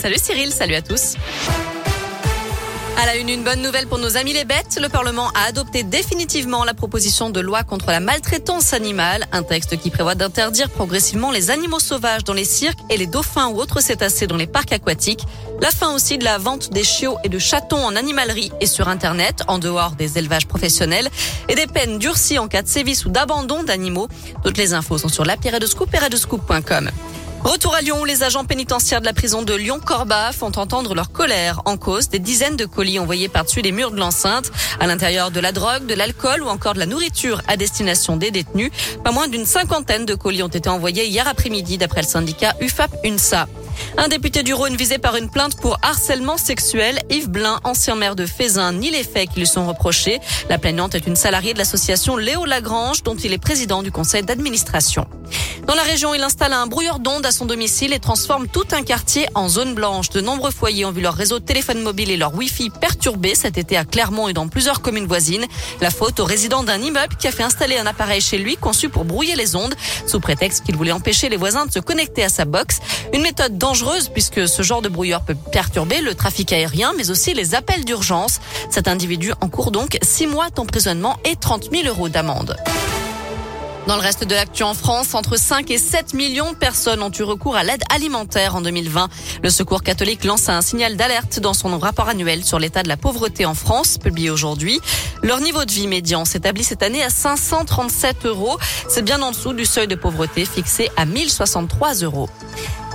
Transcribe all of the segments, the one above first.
Salut Cyril, salut à tous. À la une, une bonne nouvelle pour nos amis les bêtes. Le Parlement a adopté définitivement la proposition de loi contre la maltraitance animale, un texte qui prévoit d'interdire progressivement les animaux sauvages dans les cirques et les dauphins ou autres cétacés dans les parcs aquatiques. La fin aussi de la vente des chiots et de chatons en animalerie et sur Internet, en dehors des élevages professionnels, et des peines durcies en cas de sévices ou d'abandon d'animaux. Toutes les infos sont sur l'appli de scoop et Retour à Lyon, les agents pénitentiaires de la prison de Lyon-Corba font entendre leur colère en cause des dizaines de colis envoyés par-dessus les murs de l'enceinte. À l'intérieur de la drogue, de l'alcool ou encore de la nourriture à destination des détenus. Pas moins d'une cinquantaine de colis ont été envoyés hier après-midi d'après le syndicat UFAP-UNSA. Un député du Rhône visé par une plainte pour harcèlement sexuel, Yves Blin, ancien maire de Fézin, ni les faits qui lui sont reprochés. La plaignante est une salariée de l'association Léo Lagrange, dont il est président du conseil d'administration. Dans la région, il installe un brouilleur d'ondes à son domicile et transforme tout un quartier en zone blanche. De nombreux foyers ont vu leur réseau de téléphone mobile et leur Wi-Fi perturbés cet été à Clermont et dans plusieurs communes voisines. La faute au résident d'un immeuble qui a fait installer un appareil chez lui conçu pour brouiller les ondes, sous prétexte qu'il voulait empêcher les voisins de se connecter à sa box. Une méthode dangereuse puisque ce genre de brouilleur peut perturber le trafic aérien, mais aussi les appels d'urgence. Cet individu encourt donc six mois d'emprisonnement et 30 000 euros d'amende. Dans le reste de l'actu en France, entre 5 et 7 millions de personnes ont eu recours à l'aide alimentaire en 2020. Le Secours catholique lance un signal d'alerte dans son rapport annuel sur l'état de la pauvreté en France, publié aujourd'hui. Leur niveau de vie médian s'établit cette année à 537 euros. C'est bien en dessous du seuil de pauvreté fixé à 1063 euros.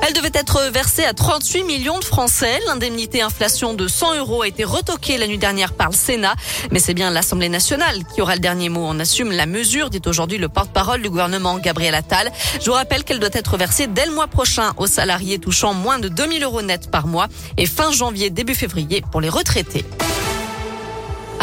Elle devait être versée à 38 millions de Français. L'indemnité inflation de 100 euros a été retoquée la nuit dernière par le Sénat. Mais c'est bien l'Assemblée nationale qui aura le dernier mot. On assume la mesure, dit aujourd'hui le porte-parole du gouvernement, Gabriel Attal. Je vous rappelle qu'elle doit être versée dès le mois prochain aux salariés touchant moins de 2000 euros net par mois et fin janvier, début février pour les retraités.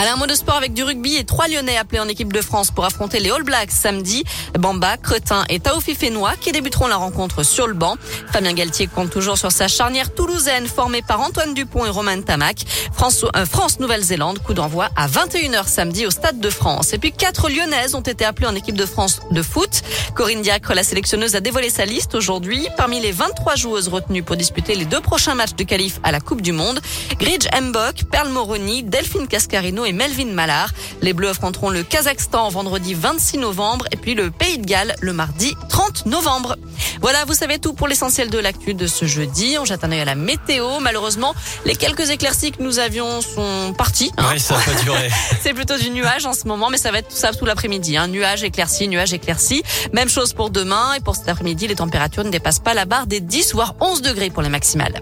Allez, un mot de sport avec du rugby et trois Lyonnais appelés en équipe de France pour affronter les All Blacks samedi. Bamba, Cretin et Taofi Fénois qui débuteront la rencontre sur le banc. Fabien Galtier compte toujours sur sa charnière toulousaine formée par Antoine Dupont et Romain Tamac. France, euh, France Nouvelle-Zélande, coup d'envoi à 21h samedi au Stade de France. Et puis quatre Lyonnaises ont été appelées en équipe de France de foot. Corinne Diacre, la sélectionneuse, a dévoilé sa liste aujourd'hui. Parmi les 23 joueuses retenues pour disputer les deux prochains matchs de qualif à la Coupe du Monde, Gridge Mbok, Perle Moroni, Delphine Cascarino et Melvin Mallard. Les Bleus affronteront le Kazakhstan vendredi 26 novembre et puis le Pays de Galles le mardi 30 novembre. Voilà, vous savez tout pour l'essentiel de l'actu de ce jeudi. On jette un œil à la météo. Malheureusement, les quelques éclaircies que nous avions sont parties. Oui, ça va durer. C'est plutôt du nuage en ce moment, mais ça va être tout ça tout l'après-midi. Hein. nuage éclairci, nuage éclairci. Même chose pour demain et pour cet après-midi, les températures ne dépassent pas la barre des 10 voire 11 degrés pour les maximales.